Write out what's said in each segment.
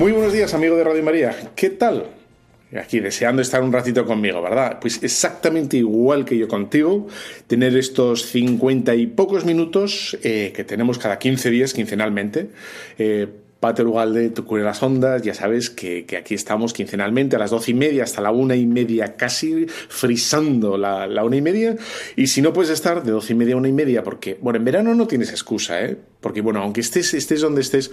Muy buenos días, amigo de Radio María. ¿Qué tal? Aquí deseando estar un ratito conmigo, ¿verdad? Pues exactamente igual que yo contigo, tener estos cincuenta y pocos minutos eh, que tenemos cada 15 días, quincenalmente. Eh, Pater Ugalde, tu cura las ondas, ya sabes que, aquí estamos quincenalmente a las doce y media hasta la una y media, casi frisando la, la, una y media. Y si no puedes estar de doce y media a una y media, porque, bueno, en verano no tienes excusa, ¿eh? Porque, bueno, aunque estés, donde estés,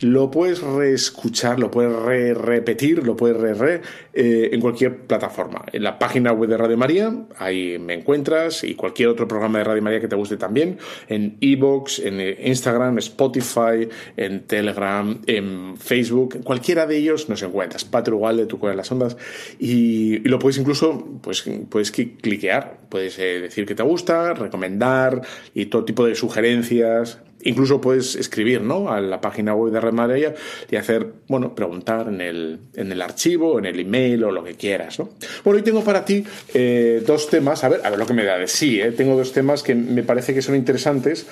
lo puedes reescuchar, lo puedes re repetir, lo puedes re, re eh, en cualquier plataforma. En la página web de Radio María, ahí me encuentras, y cualquier otro programa de Radio María que te guste también, en Evox, en Instagram, Spotify, en Telegram, en Facebook, en cualquiera de ellos nos encuentras. Patro igual tu cueva de las ondas, y, y, lo puedes incluso, pues, puedes cliquear, puedes eh, decir que te gusta, recomendar, y todo tipo de sugerencias, Incluso puedes escribir ¿no? a la página web de Red María y hacer, bueno, preguntar en el, en el archivo, en el email o lo que quieras. ¿no? Bueno, hoy tengo para ti eh, dos temas, a ver, a ver lo que me da de sí, ¿eh? tengo dos temas que me parece que son interesantes,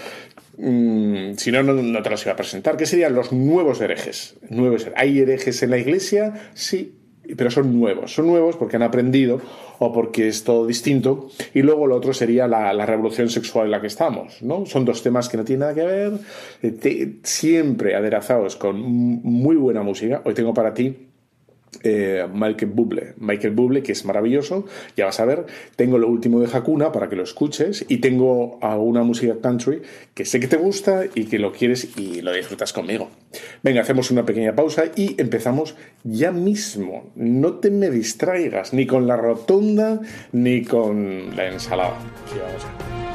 mm, si no, no, te los iba a presentar, ¿Qué serían los nuevos herejes. Nuevos, ¿Hay herejes en la iglesia? Sí, pero son nuevos, son nuevos porque han aprendido o porque es todo distinto. Y luego lo otro sería la, revolución sexual en la que estamos, ¿no? Son dos temas que no tienen nada que ver, eh, siempre aderezados con muy buena música. Hoy tengo para ti eh, Michael Bublé. Michael Bublé, que es maravilloso, ya vas a ver. Tengo lo último de Hakuna para que lo escuches y tengo alguna música country que sé que te gusta y que lo quieres y lo disfrutas conmigo. Venga, hacemos una pequeña pausa y empezamos ya mismo. No te me distraigas ni con la rotonda ni con la ensalada. vamos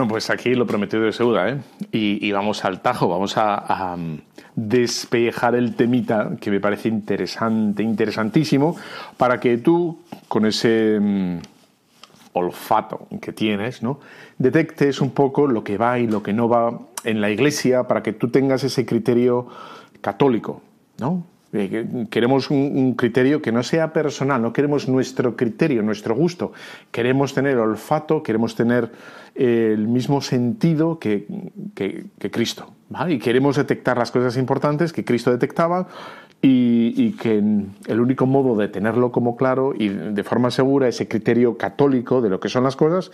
Bueno, pues aquí lo prometido de Seuda, ¿eh? Y, vamos al tajo, vamos a, despejar el temita que me parece interesante, interesantísimo, para que tú, con ese mm, olfato que tienes, ¿no? Detectes un poco lo que va y lo que no va en la iglesia, para que tú tengas ese criterio católico, ¿no? Eh, queremos un, criterio que no sea personal, no queremos nuestro criterio, nuestro gusto. Queremos tener olfato, queremos tener eh, el mismo sentido que, Cristo. Y queremos detectar las cosas importantes que Cristo detectaba y, que el único modo de tenerlo como claro y de forma segura, ese criterio católico de lo que son las cosas,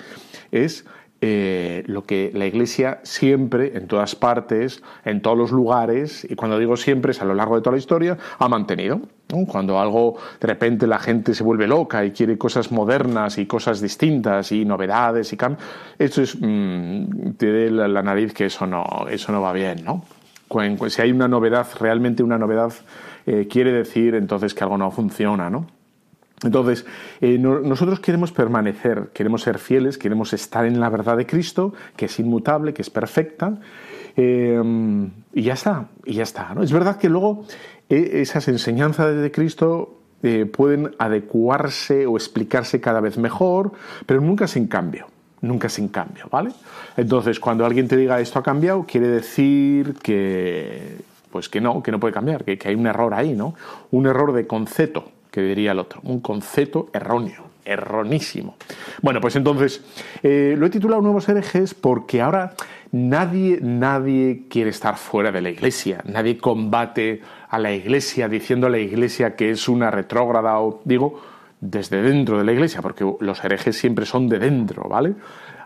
es eh, lo que la Iglesia siempre, en todas partes, en todos los lugares, y cuando digo siempre es a lo largo de toda la historia, ha mantenido. Cuando algo, de repente la gente se vuelve loca y quiere cosas modernas y cosas distintas y novedades y cambios, eso es, mm, te la, la, nariz que eso no, eso no va bien, ¿no? Si hay una novedad, realmente una novedad, eh, quiere decir entonces que algo no funciona, ¿no? Entonces, eh, nosotros queremos permanecer, queremos ser fieles, queremos estar en la verdad de Cristo, que es inmutable, que es perfecta, eh, y ya está, y ya está. ¿no? Es verdad que luego eh, esas enseñanzas de Cristo pueden adecuarse o explicarse cada vez mejor, pero nunca sin cambio, nunca sin cambio, ¿vale? Entonces, cuando alguien te diga esto ha cambiado, quiere decir que, pues que no, que no puede cambiar, que, que hay un error ahí, ¿no? Un error de concepto que diría el otro, un concepto erróneo, erronísimo. Bueno, pues entonces, eh, lo he titulado Nuevos herejes porque ahora nadie, nadie quiere estar fuera de la iglesia, nadie combate a la iglesia diciendo a la iglesia que es una retrógrada o, digo, desde dentro de la iglesia, porque los herejes siempre son de dentro, ¿vale?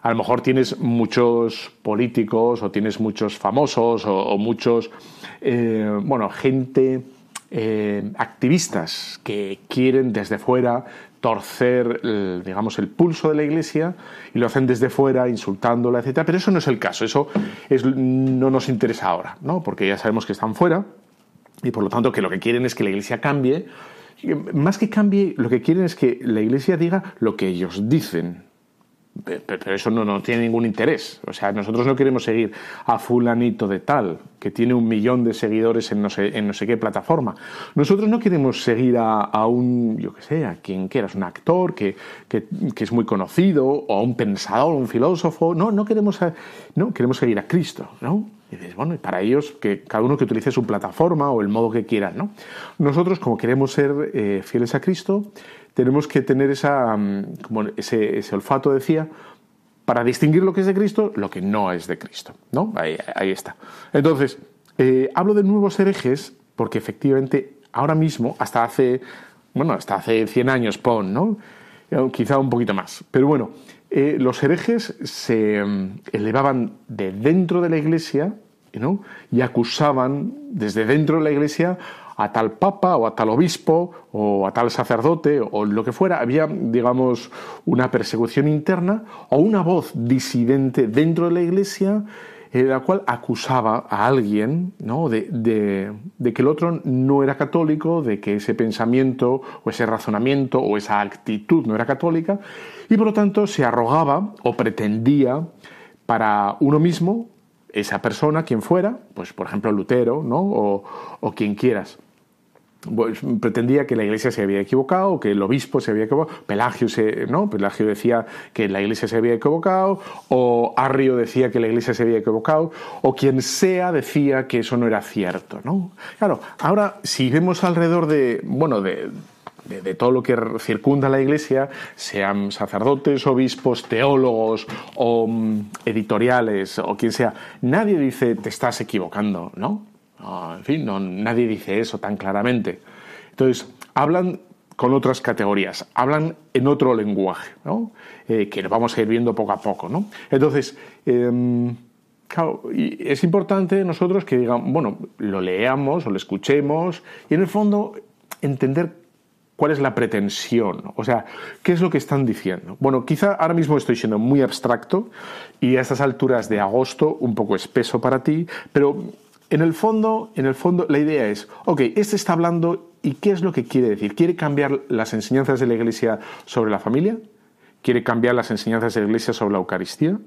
A lo mejor tienes muchos políticos o tienes muchos famosos o, muchos, eh, bueno, gente eh, activistas que quieren desde fuera torcer, el, digamos, el pulso de la Iglesia y lo hacen desde fuera, insultándola, etc. Pero eso no es el caso, eso es, no nos interesa ahora, ¿no? porque ya sabemos que están fuera y por lo tanto que lo que quieren es que la Iglesia cambie. Más que cambie, lo que quieren es que la Iglesia diga lo que ellos dicen, pero eso no, no, tiene ningún interés. O sea, nosotros no queremos seguir a fulanito de tal, que tiene un millón de seguidores en no sé, en no sé qué plataforma. Nosotros no queremos seguir a, un, yo qué sé, a quien quieras, un actor que, que, que, es muy conocido, o a un pensador, un filósofo. No, no queremos, no, queremos seguir a Cristo, ¿no? Y dices, bueno, y para ellos, que cada uno que utilice su plataforma o el modo que quiera, ¿no? Nosotros, como queremos ser eh, fieles a Cristo, tenemos que tener esa, mm, como ese, olfato, decía, para distinguir lo que es de Cristo, lo que no es de Cristo. ¿no? Ahí, está. Entonces, eh, hablo de nuevos herejes porque efectivamente ahora mismo, hasta hace, bueno, hasta hace 100 años, pon, ¿no? Eh, quizá un poquito más. Pero bueno, eh, los herejes se mm, elevaban de dentro de la iglesia ¿no? y acusaban desde dentro de la iglesia a tal papa o a tal obispo o a tal sacerdote o lo que fuera, había, digamos, una persecución interna o una voz disidente dentro de la iglesia en la cual acusaba a alguien ¿no? de, de, que el otro no era católico, de que ese pensamiento o ese razonamiento o esa actitud no era católica, y por lo tanto se arrogaba o pretendía para uno mismo, esa persona, quien fuera, pues por ejemplo Lutero, ¿no? o, o quien quieras pues, pretendía que la iglesia se había equivocado, que el obispo se había equivocado, Pelagio, se, ¿no? Pelagio decía que la iglesia se había equivocado, o Arrio decía que la iglesia se había equivocado, o quien sea decía que eso no era cierto. ¿no? Claro, ahora si vemos alrededor de, bueno, de, de, todo lo que circunda la iglesia, sean sacerdotes, obispos, teólogos o mm, editoriales o quien sea, nadie dice te estás equivocando, ¿no? En fin, no, nadie dice eso tan claramente. Entonces, hablan con otras categorías, hablan en otro lenguaje, ¿no? Eh, que vamos a ir viendo poco a poco. ¿no? Entonces, em, es importante nosotros que digan, bueno, lo leamos o lo escuchemos y en el fondo entender cuál es la pretensión, o sea, qué es lo que están diciendo. Bueno, quizá ahora mismo estoy siendo muy abstracto y a estas alturas de agosto un poco espeso para ti, pero en el fondo, en el fondo, la idea es, ok, este está hablando y ¿qué es lo que quiere decir? ¿Quiere cambiar las enseñanzas de la Iglesia sobre la familia? ¿Quiere cambiar las enseñanzas de la Iglesia sobre la Eucaristía?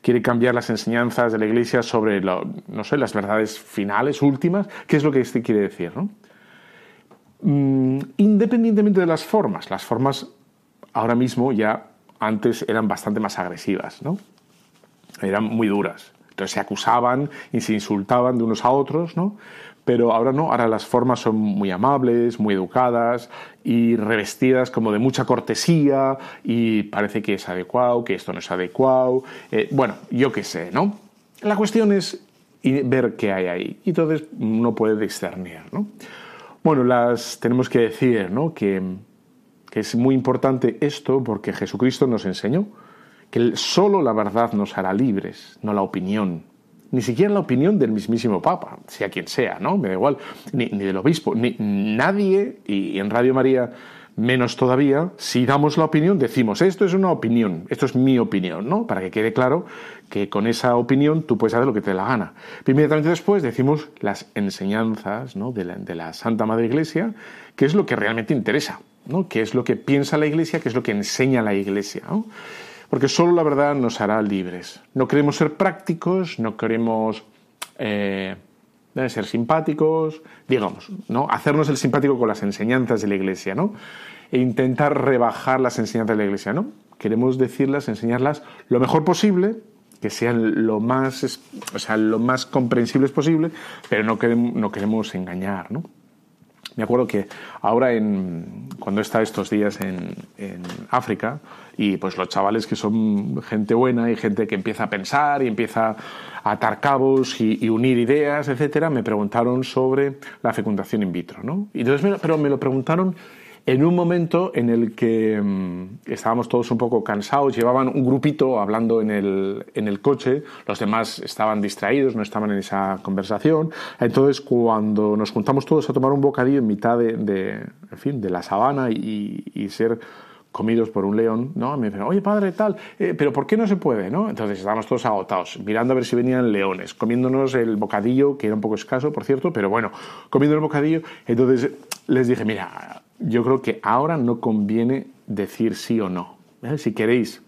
¿Quiere cambiar las enseñanzas de la Iglesia sobre, no sé, las verdades finales, últimas? ¿Qué es lo que este quiere decir? Mm, independientemente de las formas, las formas ahora mismo ya antes eran bastante más agresivas, ¿no? Eran muy duras se acusaban y se insultaban de unos a otros, ¿no? Pero ahora no, ahora las formas son muy amables, muy educadas y revestidas como de mucha cortesía y parece que es adecuado, que esto no es adecuado. Eh, bueno, yo qué sé, ¿no? La cuestión es ver qué hay ahí y entonces uno puede discernir, ¿no? Bueno, las tenemos que decir, ¿no? Que, que es muy importante esto porque Jesucristo nos enseñó que solo la verdad nos hará libres, no la opinión. Ni siquiera la opinión del mismísimo Papa, sea quien sea, ¿no? Me da igual, ni, del obispo, ni nadie, y en Radio María menos todavía, si damos la opinión, decimos, esto es una opinión, esto es mi opinión, ¿no? Para que quede claro que con esa opinión tú puedes hacer lo que te dé la gana. Inmediatamente después decimos las enseñanzas ¿no? de, la, Santa Madre Iglesia, que es lo que realmente interesa, ¿no? Que es lo que piensa la Iglesia, que es lo que enseña la Iglesia, ¿no? Porque solo la verdad nos hará libres. No queremos ser prácticos, no queremos... Eh, ser simpáticos, digamos, ¿no? Hacernos el simpático con las enseñanzas de la Iglesia, ¿no? E intentar rebajar las enseñanzas de la Iglesia, ¿no? Queremos decirlas, enseñarlas lo mejor posible, que sean lo más, o sea, lo más comprensibles posible, pero no queremos, no queremos engañar, ¿no? Me acuerdo que ahora, en, cuando está estos días en, en, África, y pues los chavales que son gente buena y gente que empieza a pensar y empieza a atar cabos y, unir ideas, etcétera, me preguntaron sobre la fecundación in vitro, ¿no? Y entonces, pero me lo preguntaron en un momento en el que mm, estábamos todos un poco cansados, llevaban un grupito hablando en el, en el coche, los demás estaban distraídos, no estaban en esa conversación. Entonces, cuando nos juntamos todos a tomar un bocadillo en mitad de, de en fin, de la sabana y, y ser comidos por un león, ¿no? Me dicen, oye padre, tal, eh, pero ¿por qué no se puede, no? Entonces estábamos todos agotados, mirando a ver si venían leones, comiéndonos el bocadillo, que era un poco escaso, por cierto, pero bueno, comiendo el bocadillo. Entonces les dije, mira, yo creo que ahora no conviene decir sí o no. ¿eh? Si queréis,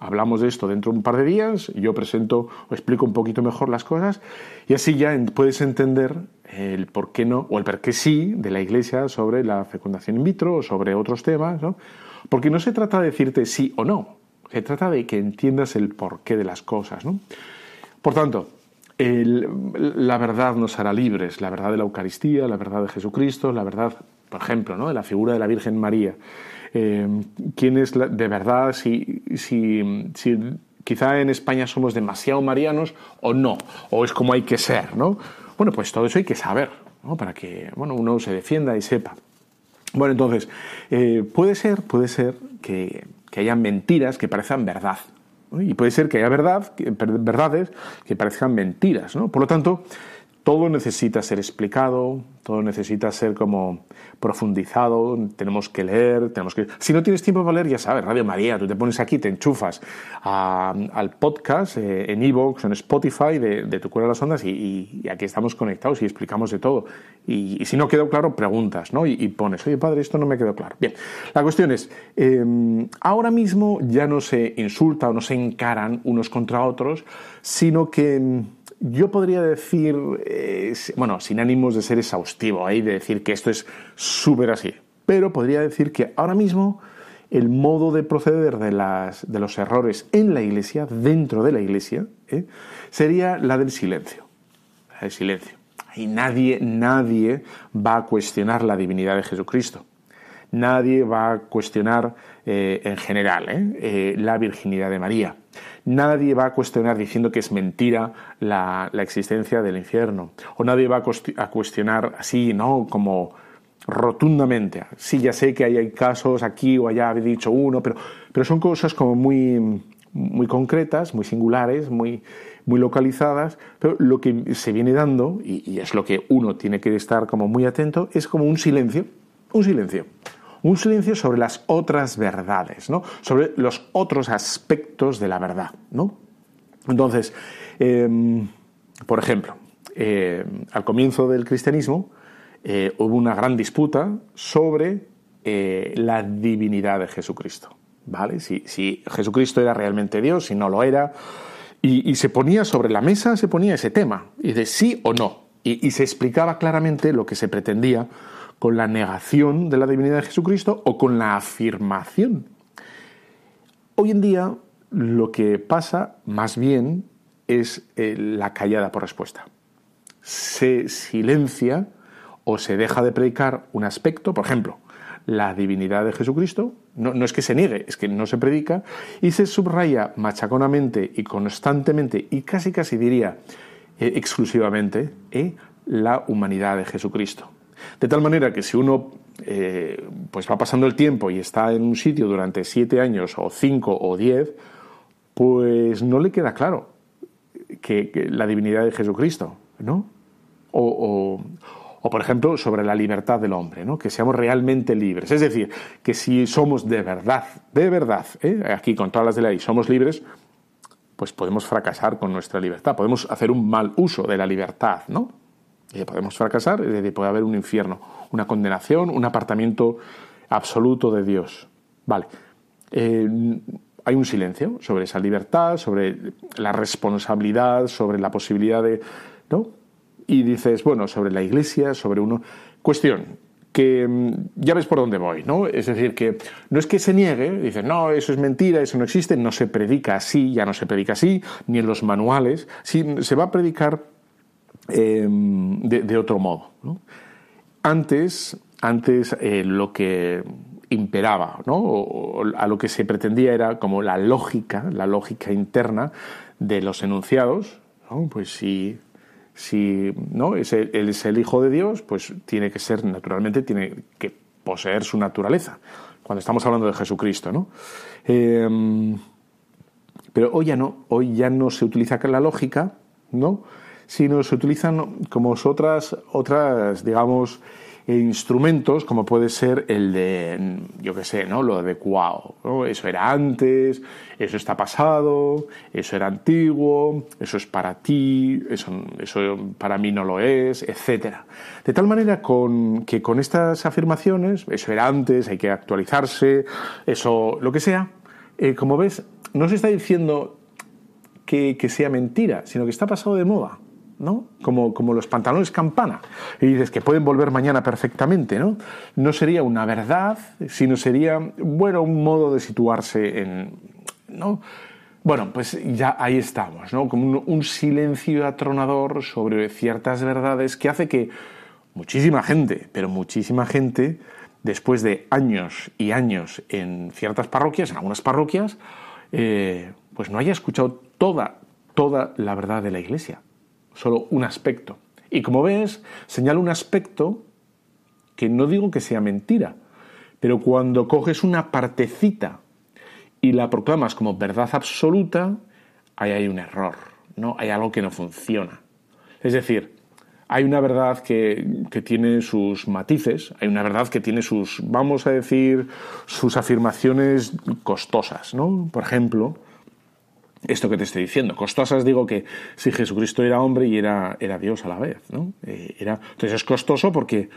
hablamos de esto dentro de un par de días, yo presento o explico un poquito mejor las cosas y así ya puedes entender el por qué no o el por qué sí de la Iglesia sobre la fecundación in vitro o sobre otros temas, ¿no? Porque no se trata de decirte sí o no, se trata de que entiendas el porqué de las cosas, ¿no? Por tanto, la verdad nos hará libres, la verdad de la Eucaristía, la verdad de Jesucristo, la verdad por ejemplo, ¿no? la figura de la Virgen María. Eh, ¿Quién es de verdad? Si, si, si, quizá en España somos demasiado marianos o no, o es como hay que ser, ¿no? Bueno, pues todo eso hay que saber, ¿no? Para que bueno, uno se defienda y sepa. Bueno, entonces, eh, puede ser, puede ser que, que haya mentiras que parezcan verdad, y puede ser que haya verdad, verdades que parezcan mentiras. ¿no? Por lo tanto, todo necesita ser explicado, todo necesita ser como profundizado, tenemos que leer, tenemos que... Si no tienes tiempo para leer, ya sabes, Radio María, tú te pones aquí, te enchufas al podcast eh, en Evox, en Spotify de, Tu Cura de las Ondas y, aquí estamos conectados y explicamos de todo. Y, si no quedó claro, preguntas, ¿no? Y, pones, oye padre, esto no me quedó claro. Bien, la cuestión es, em, ahora mismo ya no se insulta o no se encaran unos contra otros, sino que em, yo podría decir, eh, bueno, sin ánimos de ser exhaustivo, ahí de decir que esto es súper así, pero podría decir que ahora mismo el modo de proceder de, las, de los errores en la iglesia, dentro de la iglesia, ¿eh? sería la del silencio. La del silencio. Y nadie, nadie va a cuestionar la divinidad de Jesucristo. Nadie va a cuestionar eh, en general la virginidad de María. Nadie va a cuestionar diciendo que es mentira la, existencia del infierno. O nadie va a cuestionar así, ¿no? Como rotundamente. Sí, ya sé que hay, casos aquí o allá, he dicho uno, pero, pero son cosas como muy, muy concretas, muy singulares, muy, muy localizadas, pero lo que se viene dando, y, es lo que uno tiene que estar como muy atento, es como un silencio, un silencio un silencio sobre las otras verdades, ¿no? sobre los otros aspectos de la verdad. ¿no? Entonces, em, por ejemplo, eh, al comienzo del cristianismo eh, hubo una gran disputa sobre eh, la divinidad de Jesucristo. ¿vale? Si, Jesucristo era realmente Dios, si no lo era. Y, se ponía sobre la mesa, se ponía ese tema, y de sí o no. y se explicaba claramente lo que se pretendía con la negación de la divinidad de Jesucristo o con la afirmación. Hoy en día lo que pasa más bien es eh, la callada por respuesta. Se silencia o se deja de predicar un aspecto, por ejemplo, la divinidad de Jesucristo, no, es que se niegue, es que no se predica, y se subraya machaconamente y constantemente, y casi casi diría eh, exclusivamente, eh, la humanidad de Jesucristo. De tal manera que si uno eh, pues va pasando el tiempo y está en un sitio durante siete años o cinco o diez, pues no le queda claro que, la divinidad de Jesucristo, ¿no? O, por ejemplo, sobre la libertad del hombre, ¿no? que seamos realmente libres. Es decir, que si somos de verdad, de verdad, ¿eh? aquí con todas las de ley, somos libres, pues podemos fracasar con nuestra libertad, podemos hacer un mal uso de la libertad, ¿no? Y podemos fracasar, es puede haber un infierno, una condenación, un apartamiento absoluto de Dios. Vale. Eh, hay un silencio sobre esa libertad, sobre la responsabilidad, sobre la posibilidad de. ¿No? Y dices, bueno, sobre la iglesia, sobre uno. Cuestión, que mm, ya ves por dónde voy, ¿no? Es decir, que no es que se niegue, dice, no, eso es mentira, eso no existe, no se predica así, ya no se predica así, ni en los manuales, sí, se va a predicar em, de, otro modo. Antes, antes eh, lo que imperaba, ¿no? A lo que se pretendía era como la lógica, la lógica interna de los enunciados, ¿no? Pues si, si ¿no? es el, él es el Hijo de Dios, pues tiene que ser, naturalmente, tiene que poseer su naturaleza, cuando estamos hablando de Jesucristo, ¿no? Em, pero hoy ya no, hoy ya no se utiliza la lógica, ¿no? Sino se utilizan como otras, otras digamos, instrumentos como puede ser el de, yo qué sé, ¿no? Lo adecuado. Eso era antes, eso está pasado, eso era antiguo, eso es para ti, eso, eso para mí no lo es, etc. De tal manera con, que con estas afirmaciones, eso era antes, hay que actualizarse, eso, lo que sea, eh, como ves, no se está diciendo que, que sea mentira, sino que está pasado de moda. ¿No? Como, como los pantalones campana. Y dices que pueden volver mañana perfectamente, ¿no? No sería una verdad, sino sería, bueno, un modo de situarse en, ¿no? Bueno, pues ya ahí estamos, ¿no? Como un, silencio atronador sobre ciertas verdades que hace que muchísima gente, pero muchísima gente, después de años y años en ciertas parroquias, en algunas parroquias, eh, pues no haya escuchado toda, toda la verdad de la Iglesia solo un aspecto. Y como ves, señala un aspecto que no digo que sea mentira, pero cuando coges una partecita y la proclamas como verdad absoluta, ahí hay un error, ¿no? Hay algo que no funciona. Es decir, hay una verdad que, que, tiene sus matices, hay una verdad que tiene sus, vamos a decir, sus afirmaciones costosas, ¿no? Por ejemplo, esto que te estoy diciendo. Costosas digo que si Jesucristo era hombre y era, era Dios a la vez. ¿no? Eh, era, entonces es costoso porque,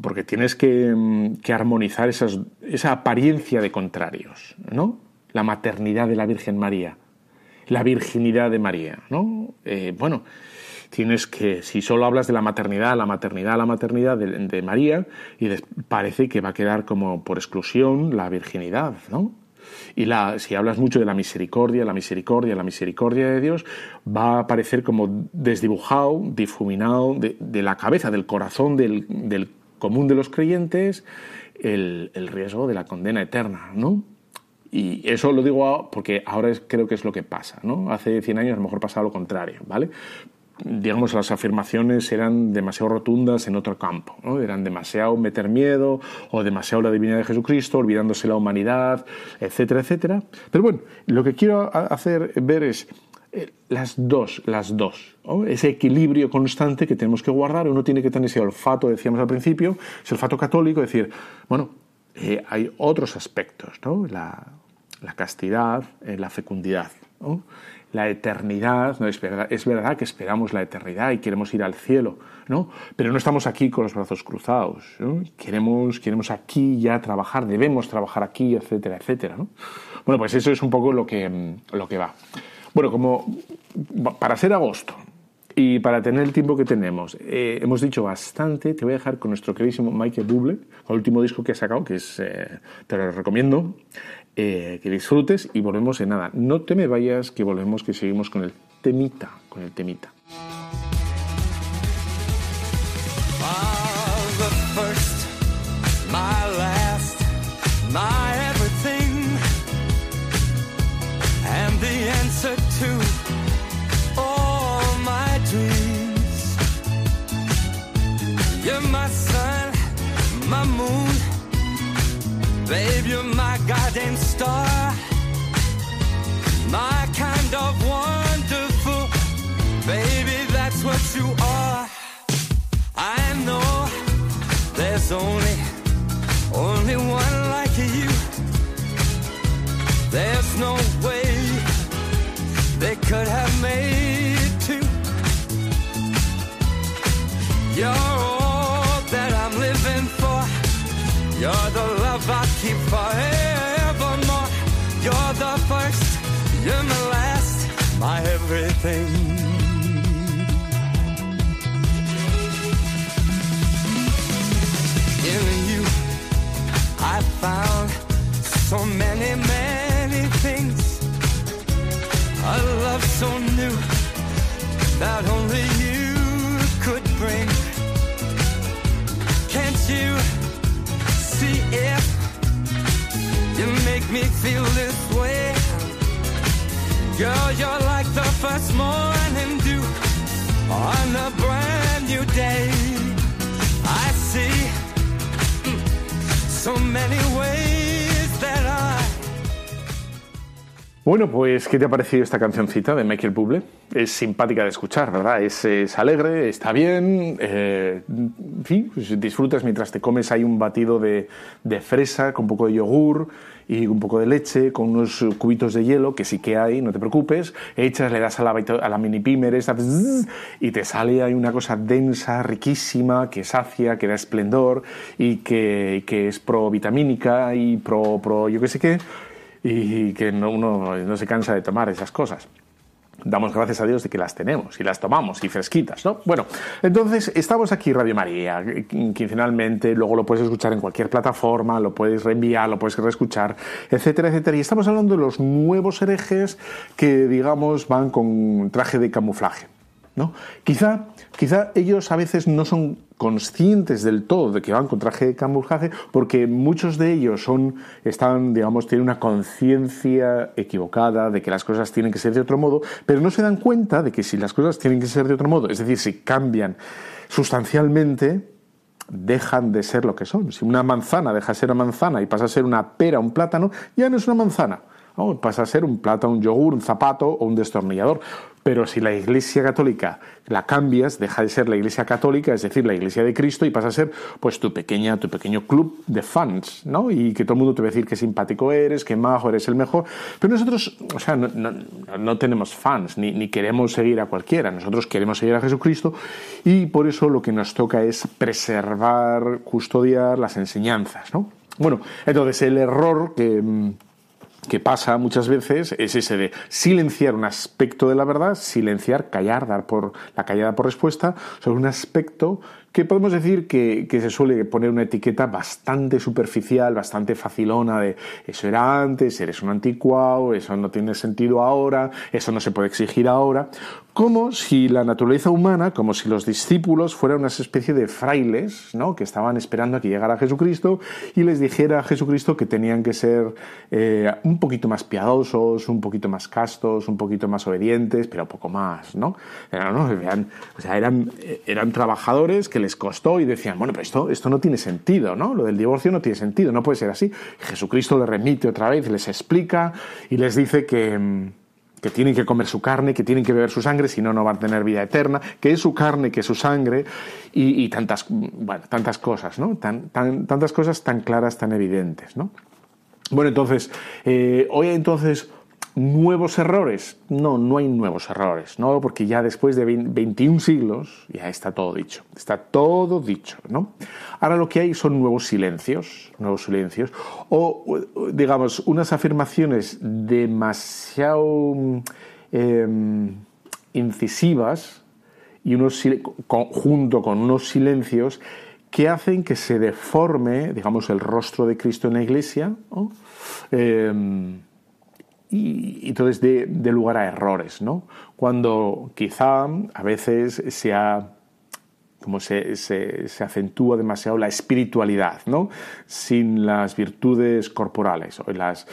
porque tienes que, que armonizar esas, esa apariencia de contrarios. ¿no? La maternidad de la Virgen María, la virginidad de María. ¿no? Eh, bueno, tienes que, si solo hablas de la maternidad, la maternidad, la maternidad de María, y parece que va a quedar como por exclusión la virginidad, ¿no? Y la, si hablas mucho de la misericordia, la misericordia, la misericordia de Dios, va a aparecer como desdibujado, difuminado de, la cabeza, del corazón del, común de los creyentes, el, riesgo de la condena eterna, ¿no? Y eso lo digo porque ahora creo que es lo que pasa, ¿no? Hace 100 años a lo mejor pasaba lo contrario, ¿vale? Digamos, las afirmaciones eran demasiado rotundas en otro campo, ¿no? eran demasiado meter miedo o demasiado la divinidad de Jesucristo, olvidándose la humanidad, etcétera, etcétera. Pero bueno, lo que quiero hacer ver es eh, las dos, las dos, ese equilibrio constante que tenemos que guardar, uno tiene que tener ese olfato, decíamos al principio, ese olfato católico, decir, bueno, eh, hay otros aspectos, ¿no? la, la castidad, eh, la fecundidad. ¿no? La eternidad, no es verdad, es verdad que esperamos la eternidad y queremos ir al cielo, ¿no? Pero no estamos aquí con los brazos cruzados, Queremos, queremos aquí ya trabajar, debemos trabajar aquí, etcétera, etcétera, ¿no? Bueno, pues eso es un poco lo que, lo que va. Bueno, como para ser agosto y para tener el tiempo que tenemos, eh, hemos dicho bastante, te voy a dejar con nuestro queridísimo Michael Bublé, el último disco que ha sacado, que es, eh, te lo recomiendo, eh, que disfrutes y volvemos en nada. No te me vayas, que volvemos, que seguimos con el temita, con el temita. Babe, you're my goddamn star. my kind of wonderful. Baby, that's what you are. I know there's only love I keep forevermore. You're the first, you're my last, my everything. Many Bueno, pues, ¿qué te ha parecido esta cancioncita de Michael Bublé? Es simpática de escuchar, ¿verdad? Es, alegre, está bien, eh, fin, pues disfrutas mientras te comes ahí un batido de, fresa con un poco de yogur y un poco de leche, con unos cubitos de hielo, que sí que hay, no te preocupes, echas, le das a la, a la mini pimer esta, y te sale ahí una cosa densa, riquísima, que sacia, que da esplendor y que, que es pro-vitamínica y pro, pro yo qué sé qué, y que no, uno no se cansa de tomar esas cosas. Damos gracias a Dios de que las tenemos y las tomamos y fresquitas, ¿no? Bueno, entonces estamos aquí Radio María, quincenalmente, luego lo puedes escuchar en cualquier plataforma, lo puedes reenviar, lo puedes reescuchar, etcétera, etcétera. Y estamos hablando de los nuevos herejes que, digamos, van con traje de camuflaje, ¿no? Quizá, quizá ellos a veces no son conscientes del todo de que van con traje de camuflaje porque muchos de ellos son están digamos tienen una conciencia equivocada de que las cosas tienen que ser de otro modo pero no se dan cuenta de que si las cosas tienen que ser de otro modo es decir si cambian sustancialmente dejan de ser lo que son. Si una manzana deja de ser una manzana y pasa a ser una pera un plátano ya no es una manzana. ¿no? pasa a ser un plátano un yogur un zapato o un destornillador pero si la Iglesia Católica la cambias, deja de ser la Iglesia Católica, es decir, la Iglesia de Cristo, y pasa a ser pues tu pequeña, tu pequeño club de fans, ¿no? Y que todo el mundo te va a decir qué simpático eres, qué majo, eres el mejor. Pero nosotros, o sea, no, tenemos fans, ni, ni, queremos seguir a cualquiera. Nosotros queremos seguir a Jesucristo y por eso lo que nos toca es preservar, custodiar las enseñanzas, ¿no? Bueno, entonces el error que que pasa muchas veces es ese de silenciar un aspecto de la verdad, silenciar, callar, dar por la callada por respuesta sobre un aspecto que podemos decir que, que, se suele poner una etiqueta bastante superficial, bastante facilona de eso era antes, eres un anticuado, eso no tiene sentido ahora, eso no se puede exigir ahora, como si la naturaleza humana, como si los discípulos fueran una especie de frailes, ¿no? que estaban esperando a que llegara Jesucristo y les dijera a Jesucristo que tenían que ser eh, un poquito más piadosos, un poquito más castos, un poquito más obedientes, pero poco más, ¿no? Pero, ¿no? Eran, o sea, eran, eran trabajadores que les costó y decían, bueno, pero esto, esto no tiene sentido, ¿no? Lo del divorcio no tiene sentido, no puede ser así. Jesucristo les remite otra vez, les explica y les dice que que tienen que comer su carne, que tienen que beber su sangre, si no, no van a tener vida eterna, que es su carne, que es su sangre, y, y tantas, tantas cosas, ¿no? Tan, tan, tantas cosas tan claras, tan evidentes, ¿no? Bueno, entonces, eh, hoy entonces nuevos errores. No, no hay nuevos errores, ¿no? Porque ya después de 21 siglos ya está todo dicho, está todo dicho, ¿no? Ahora lo que hay son nuevos silencios, nuevos silencios, o digamos, unas afirmaciones demasiado eh, incisivas y unos, junto con unos silencios que hacen que se deforme, digamos, el rostro de Cristo en la iglesia, eh, y, entonces de, lugar a errores, ¿no? Cuando quizá a veces se ha como se, se, se, acentúa demasiado la espiritualidad, ¿no? Sin las virtudes corporales o las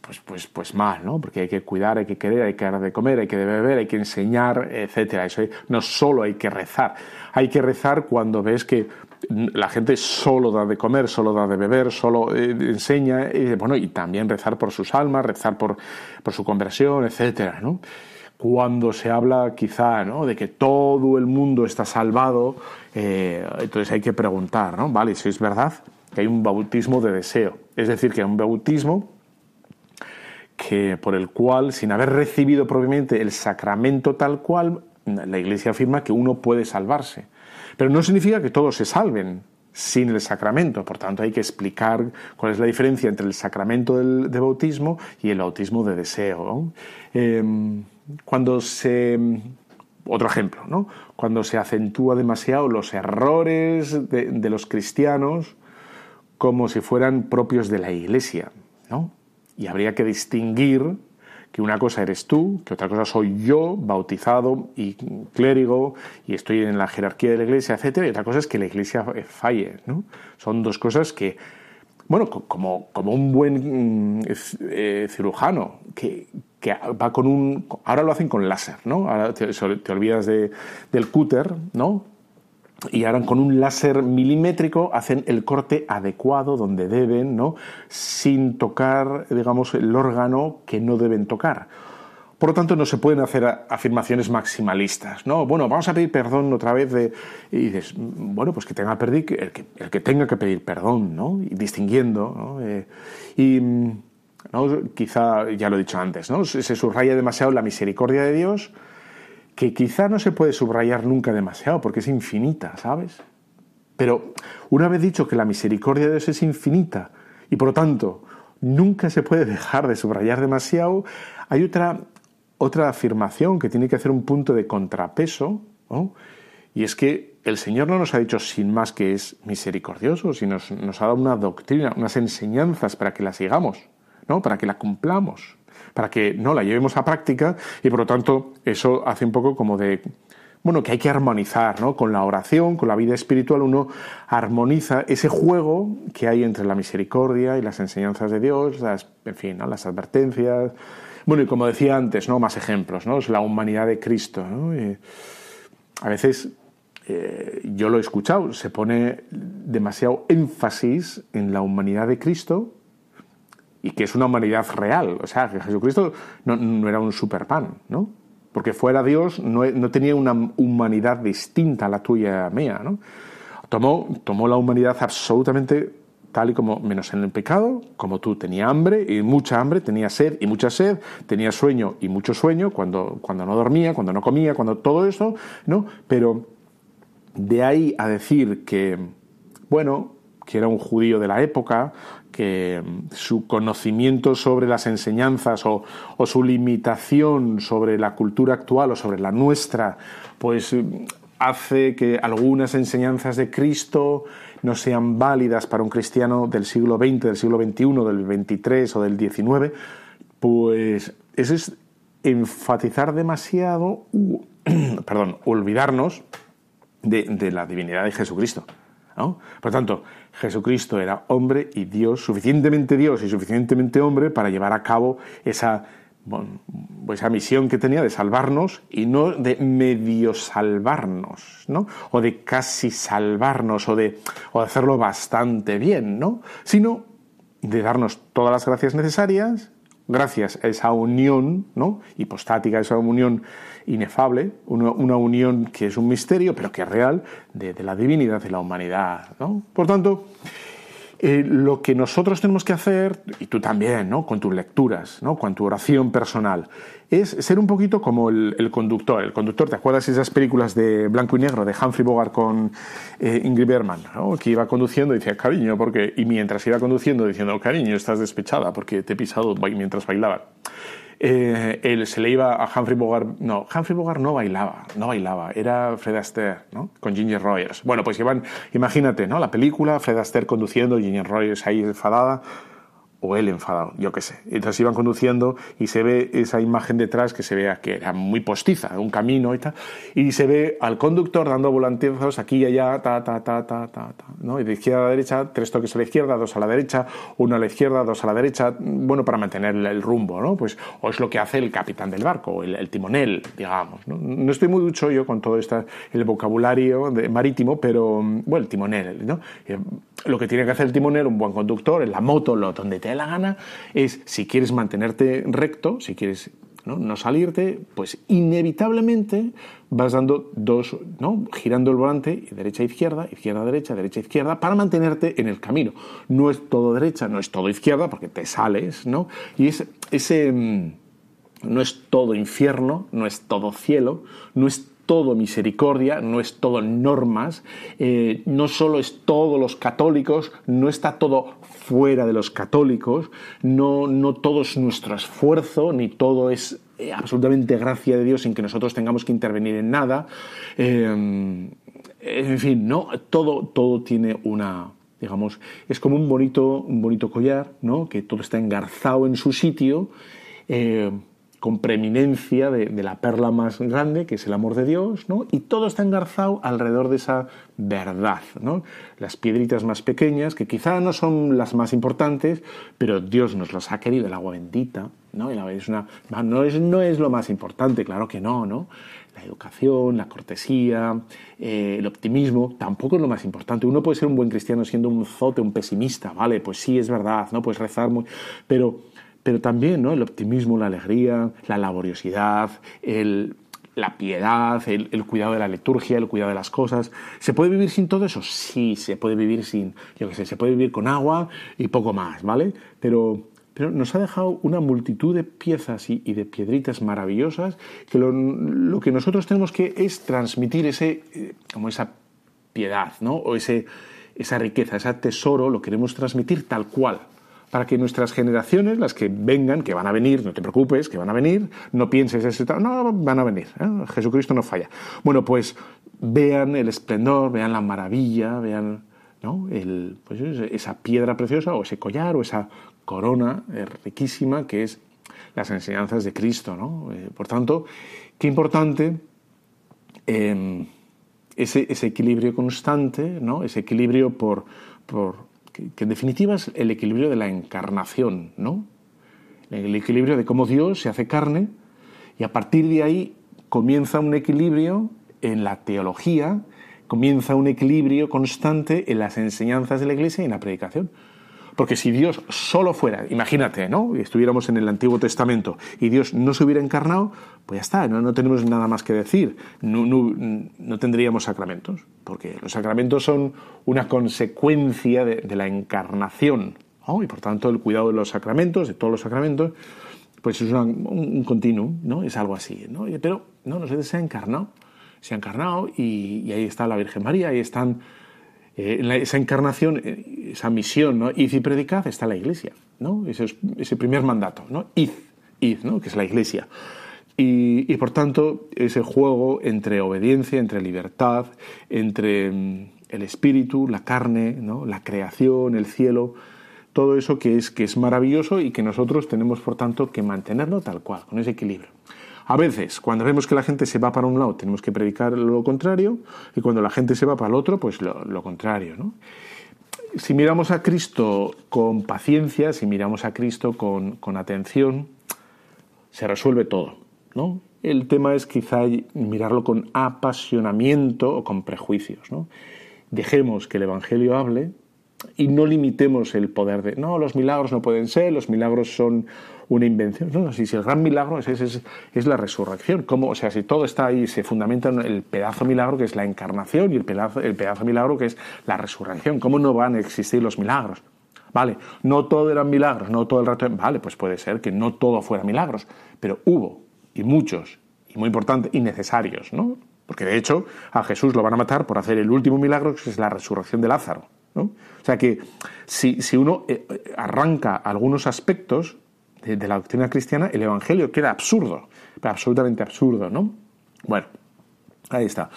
pues, pues, pues mal, ¿no? Porque hay que cuidar, hay que querer, hay que dar de comer, hay que beber, hay que enseñar, etcétera. Eso no solo hay que rezar, hay que rezar cuando ves que la gente solo da de comer, solo da de beber, solo eh, enseña, bueno, y también rezar por sus almas, rezar por, por su conversión, etcétera. Cuando se habla quizá ¿no? de que todo el mundo está salvado, eh, entonces hay que preguntar, ¿no? Vale, si es verdad que hay un bautismo de deseo, es decir, que hay un bautismo que por el cual, sin haber recibido propiamente el sacramento tal cual, la Iglesia afirma que uno puede salvarse. Pero no significa que todos se salven sin el sacramento. Por tanto, hay que explicar cuál es la diferencia entre el sacramento del, de bautismo y el bautismo de deseo. Em, cuando se. Otro ejemplo, ¿no? Cuando se acentúa demasiado los errores de, de los cristianos como si fueran propios de la Iglesia, ¿no? Y habría que distinguir que una cosa eres tú, que otra cosa soy yo, bautizado y clérigo, y estoy en la jerarquía de la iglesia, etcétera, y otra cosa es que la iglesia falle, ¿no? Son dos cosas que, bueno, como, como un buen eh, cirujano, que, que, va con un... Ahora lo hacen con láser, ¿no? Ahora te, olvidas de, del cúter, ¿no? Y ahora con un láser milimétrico hacen el corte adecuado donde deben, ¿no? sin tocar, digamos, el órgano que no deben tocar. Por lo tanto, no se pueden hacer afirmaciones maximalistas. ¿no? Bueno, vamos a pedir perdón otra vez. De, y dices, bueno, pues que tenga el que, el que tenga que pedir perdón, ¿no? y distinguiendo. ¿no? Eh, y ¿no? quizá, ya lo he dicho antes, ¿no? se subraya demasiado la misericordia de Dios que quizá no se puede subrayar nunca demasiado porque es infinita, ¿sabes? Pero una vez dicho que la misericordia de Dios es infinita y por lo tanto nunca se puede dejar de subrayar demasiado, hay otra, otra afirmación que tiene que hacer un punto de contrapeso, y es que el Señor no nos ha dicho sin más que es misericordioso, sino nos, ha dado una doctrina, unas enseñanzas para que la sigamos, ¿no? para que la cumplamos para que no la llevemos a práctica y por lo tanto eso hace un poco como de bueno, que hay que armonizar, ¿no? Con la oración, con la vida espiritual, uno armoniza ese juego que hay entre la misericordia y las enseñanzas de Dios, las, en fin, las advertencias. Bueno, y como decía antes, ¿no? Más ejemplos, ¿no? Es la humanidad de Cristo, a veces eh, yo lo he escuchado, se pone demasiado énfasis en la humanidad de Cristo y que es una humanidad real. O sea, que Jesucristo no, era un superpan, ¿no? Porque fuera Dios no, no, tenía una humanidad distinta a la tuya mía, ¿no? Tomó, tomó la humanidad absolutamente tal y como, menos en el pecado, como tú, tenía hambre y mucha hambre, tenía sed y mucha sed, tenía sueño y mucho sueño, cuando, cuando no dormía, cuando no comía, cuando todo eso, ¿no? Pero de ahí a decir que, bueno, que era un judío de la época, que mm, su conocimiento sobre las enseñanzas o, su limitación sobre la cultura actual o sobre la nuestra, pues mm, hace que algunas enseñanzas de Cristo no sean válidas para un cristiano del siglo XX, del siglo XXI, del XXIII o del XIX, pues eso es enfatizar demasiado, perdón, olvidarnos de, de la divinidad de Jesucristo. Por tanto, Jesucristo era hombre y Dios, suficientemente Dios y suficientemente hombre para llevar a cabo esa, esa misión que tenía de salvarnos y no de medio salvarnos, ¿no? O de casi salvarnos o de, o de hacerlo bastante bien, ¿no? Sino de darnos todas las gracias necesarias gracias a esa unión ¿no? hipostática, esa unión inefable, una, unión que es un misterio, pero que es real, de, de la divinidad y la humanidad. ¿no? Por tanto, eh, lo que nosotros tenemos que hacer, y tú también, ¿no? con tus lecturas, ¿no? con tu oración personal, es ser un poquito como el, conductor. El conductor, ¿te acuerdas esas películas de blanco y negro de Humphrey Bogart con eh, Ingrid Bergman? Que iba conduciendo y decía, cariño, porque... Y mientras iba conduciendo diciendo, cariño, estás despechada porque te he pisado mientras bailaba eh, él se le iba a Humphrey Bogart. No, Humphrey Bogart no bailaba, no bailaba, era Fred Astaire, ¿no? Con Ginger Rogers. Bueno, pues iban, imagínate, ¿no? La película, Fred Astaire conduciendo, Ginger Rogers ahí enfadada. O él enfadado, yo qué sé. Entonces iban conduciendo y se ve esa imagen detrás que se vea que era muy postiza, un camino y tal, y se ve al conductor dando volantazos aquí y allá, ta, ta, ta, ta, ta, ta, ¿no? Y de izquierda a derecha, tres toques a la izquierda, dos a la derecha, uno a la izquierda, dos a la derecha, bueno, para mantener el rumbo, ¿no? Pues, o es lo que hace el capitán del barco, el, el timonel, digamos, ¿no? No estoy muy ducho yo con todo este, el vocabulario de, marítimo, pero, bueno, el timonel, ¿no? Lo que tiene que hacer el timonel, un buen conductor, en la moto, lo, donde te la gana, es si quieres mantenerte recto, si quieres ¿no? salirte, pues inevitablemente vas dando dos, ¿no? girando el volante derecha izquierda, izquierda derecha, derecha izquierda, para mantenerte en el camino. No es todo derecha, no es todo izquierda, porque te sales, ¿no? Y es, ese mm, no es todo infierno, no es todo cielo, no es todo misericordia, no es todo normas, eh, no solo es todos los católicos, no está todo fuera de los católicos, no, no todo es nuestro esfuerzo, ni todo es eh, absolutamente gracia de Dios sin que nosotros tengamos que intervenir en nada. Eh, en fin, ¿no? Todo, todo tiene una, digamos, es como un bonito, un bonito collar, ¿no? Que todo está engarzado en su sitio con preeminencia de, la perla más grande, que es el amor de Dios, ¿no? y todo está engarzado alrededor de esa verdad. ¿no? Las piedritas más pequeñas, que quizá no son las más importantes, pero Dios nos las ha querido, el agua bendita, ¿no? es una, no, es, no es lo más importante, claro que no, ¿no? La educación, la cortesía, eh, el optimismo, tampoco es lo más importante. Uno puede ser un buen cristiano siendo un zote, un pesimista, ¿vale? Pues sí, es verdad, ¿no? Puedes rezar muy... Pero pero también ¿no? el optimismo, la alegría, la laboriosidad, la piedad, el, cuidado de la liturgia, el cuidado de las cosas. ¿Se puede vivir sin todo eso? Sí, se puede vivir sin, yo qué sé, se puede vivir con agua y poco más, ¿vale? Pero, pero nos ha dejado una multitud de piezas y, de piedritas maravillosas que lo, que nosotros tenemos que es transmitir ese, eh, como esa piedad, ¿no? O ese, esa riqueza, ese tesoro, lo queremos transmitir tal cual, para que nuestras generaciones, las que vengan, que van a venir, no te preocupes, que van a venir, no pienses ese no, van a venir, ¿eh? Jesucristo no falla. Bueno, pues vean el esplendor, vean la maravilla, vean ¿no? el, pues esa piedra preciosa o ese collar o esa corona eh, riquísima que es las enseñanzas de Cristo. ¿no? Eh, por tanto, qué importante em, ese, ese, equilibrio constante, ¿no? ese equilibrio por, por que, en definitiva es el equilibrio de la encarnación, ¿no? El equilibrio de cómo Dios se hace carne y a partir de ahí comienza un equilibrio en la teología, comienza un equilibrio constante en las enseñanzas de la Iglesia y en la predicación. Porque si Dios solo fuera, imagínate, ¿no? Estuviéramos en el Antiguo Testamento y Dios no se hubiera encarnado, pues ya está, no, tenemos nada más que decir. No, no, tendríamos sacramentos, porque los sacramentos son una consecuencia de, la encarnación. Y por tanto, el cuidado de los sacramentos, de todos los sacramentos, pues es un, continuo, ¿no? Es algo así, ¿no? Pero no, no se ha encarnado. Se ha encarnado y ahí está la Virgen María, ahí están eh, esa encarnación, eh, esa misión, ¿no? Id y predicad, está la iglesia, ¿no? Ese, es, ese primer mandato, ¿no? Id, id, ¿no? Que es la iglesia. Y, y, por tanto, ese juego entre obediencia, entre libertad, entre mm, el espíritu, la carne, ¿no? la creación, el cielo, todo eso que es, que es maravilloso y que nosotros tenemos, por tanto, que mantenerlo tal cual, con ese equilibrio. A veces, cuando vemos que la gente se va para un lado, tenemos que predicar lo contrario, y cuando la gente se va para el otro, pues lo, contrario. ¿no? Si miramos a Cristo con paciencia, si miramos a Cristo con, atención, se resuelve todo. ¿no? El tema es quizá mirarlo con apasionamiento o con prejuicios. ¿no? Dejemos que el Evangelio hable y no limitemos el poder de, no, los milagros no pueden ser, los milagros son una invención. No, si, si el gran milagro es, es, es, la resurrección. ¿Cómo? O sea, si todo está ahí, se fundamenta en el pedazo milagro que es la encarnación y el pedazo, el pedazo milagro que es la resurrección. ¿Cómo no van a existir los milagros? Vale, no todo eran milagros, no todo el rato. Vale, pues puede ser que no todo fuera milagros, pero hubo, y muchos, y muy importantes, y necesarios, ¿no? Porque de hecho a Jesús lo van a matar por hacer el último milagro, que es la resurrección de Lázaro. ¿no? O sea que si, si uno eh, arranca algunos aspectos, de, la doctrina cristiana, el Evangelio queda absurdo, absolutamente absurdo, ¿no? Bueno, ahí está.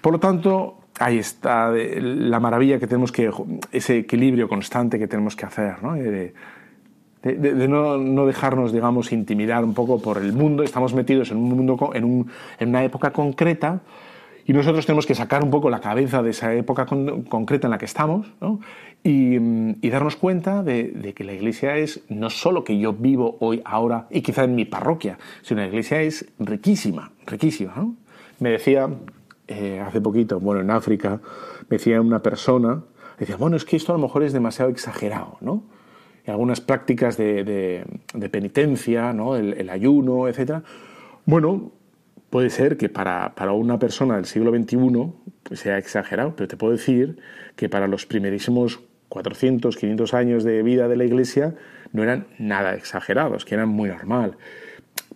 Por lo tanto, ahí está la maravilla que tenemos que, ese equilibrio constante que tenemos que hacer, ¿no? De, de, no, no dejarnos, digamos, intimidar un poco por el mundo. Estamos metidos en un mundo, en, un- en una época concreta y nosotros tenemos que sacar un poco la cabeza de esa época con- concreta en la que estamos mm, y darnos cuenta de, que la iglesia es no solo que yo vivo hoy, ahora y quizá en mi parroquia, sino la iglesia es riquísima, riquísima. Me decía eh, hace poquito, bueno, en África, me decía una persona, decía, bueno, es que esto a lo mejor es demasiado exagerado, ¿no? Y algunas prácticas de penitencia, ¿no? el, el ayuno, etc. Bueno, puede ser que para, para una persona del siglo XXI pues sea exagerado, pero te puedo decir que para los primerísimos 400, 500 años de vida de la Iglesia no eran nada exagerados, que eran muy normal.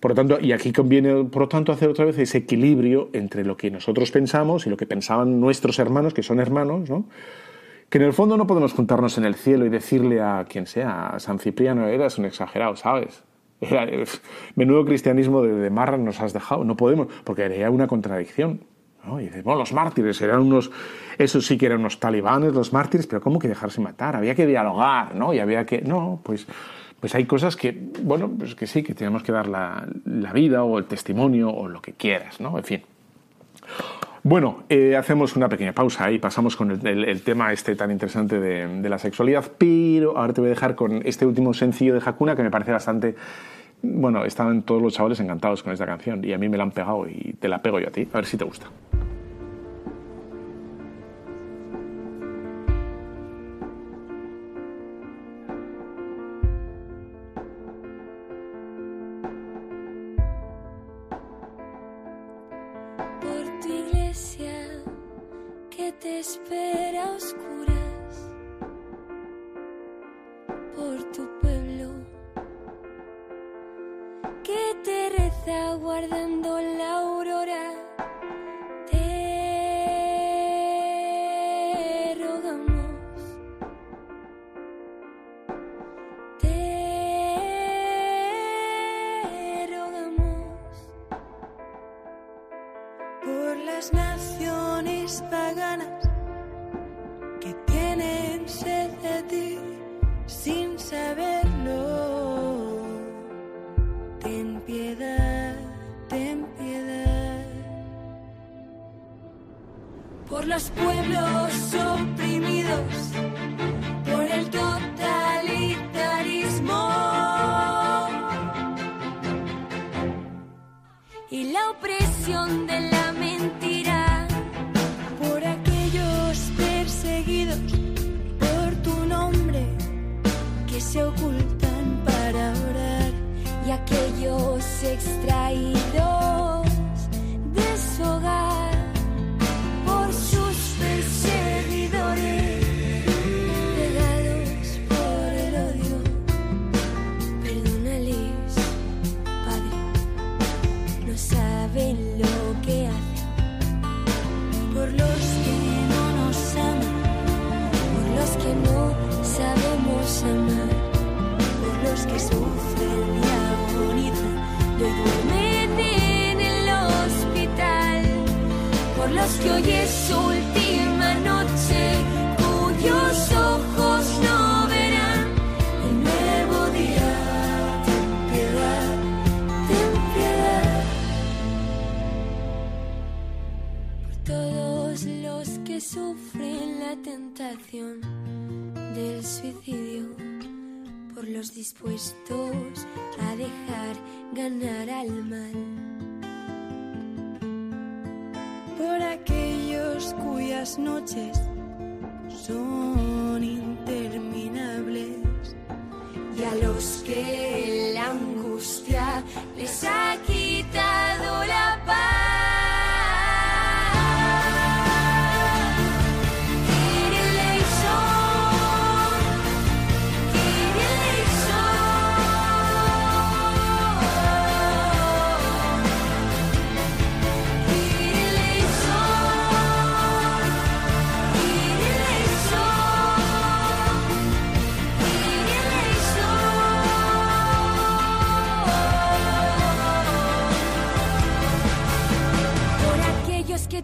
Por lo tanto, y aquí conviene, por tanto, hacer otra vez ese equilibrio entre lo que nosotros pensamos y lo que pensaban nuestros hermanos, que son hermanos, ¿no? Que en el fondo no podemos juntarnos en el cielo y decirle a quien sea, a San Cipriano, eras un exagerado, ¿sabes? Era- menudo cristianismo de, de marra nos has dejado. No podemos, porque haría una contradicción. Y dices, los mártires eran unos, esos sí que eran unos talibanes, los mártires, pero ¿cómo que dejarse matar? Había que dialogar, ¿no? Y había que, no, pues, pues hay cosas que, bueno, pues que sí, que tenemos que dar la, la vida o el testimonio o lo que quieras, ¿no? En fin. Bueno, eh, hacemos una pequeña pausa y pasamos con el tema este tan interesante de, de la sexualidad, pero ahora te voy a dejar con este último sencillo de Hakuna que me parece bastante... Bueno, estaban todos los chavales encantados con esta canción y a mí me la han pegado y te la pego yo a ti, a ver si te gusta. por tu iglesia que te espera a te reza guardando la sufren la tentación del suicidio, por los dispuestos a dejar ganar al mal, por aquellos cuyas noches son interminables y a los que la angustia les ha quitado la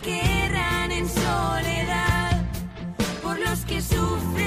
que erran en soledad, por los que sufren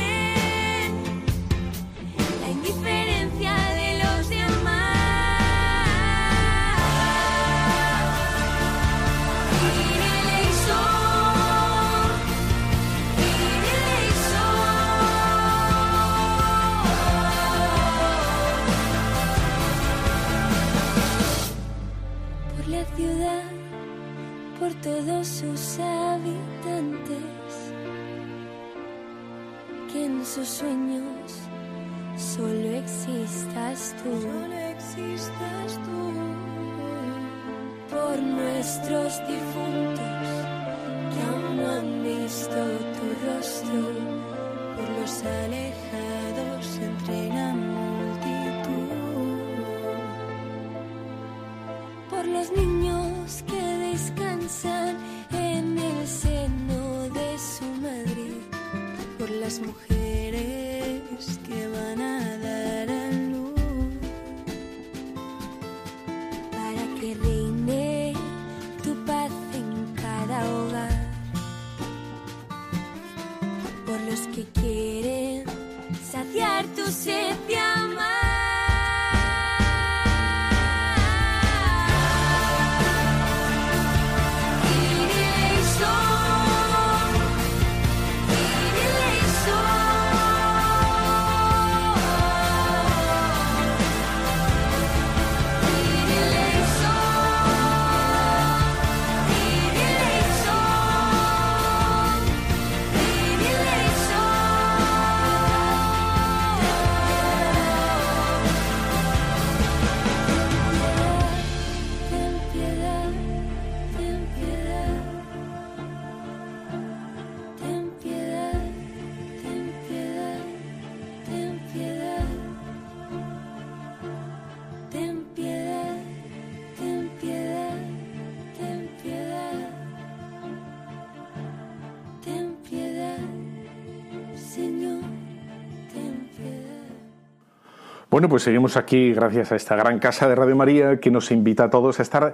Bueno, pues seguimos aquí gracias a esta gran casa de Radio María que nos invita a todos a estar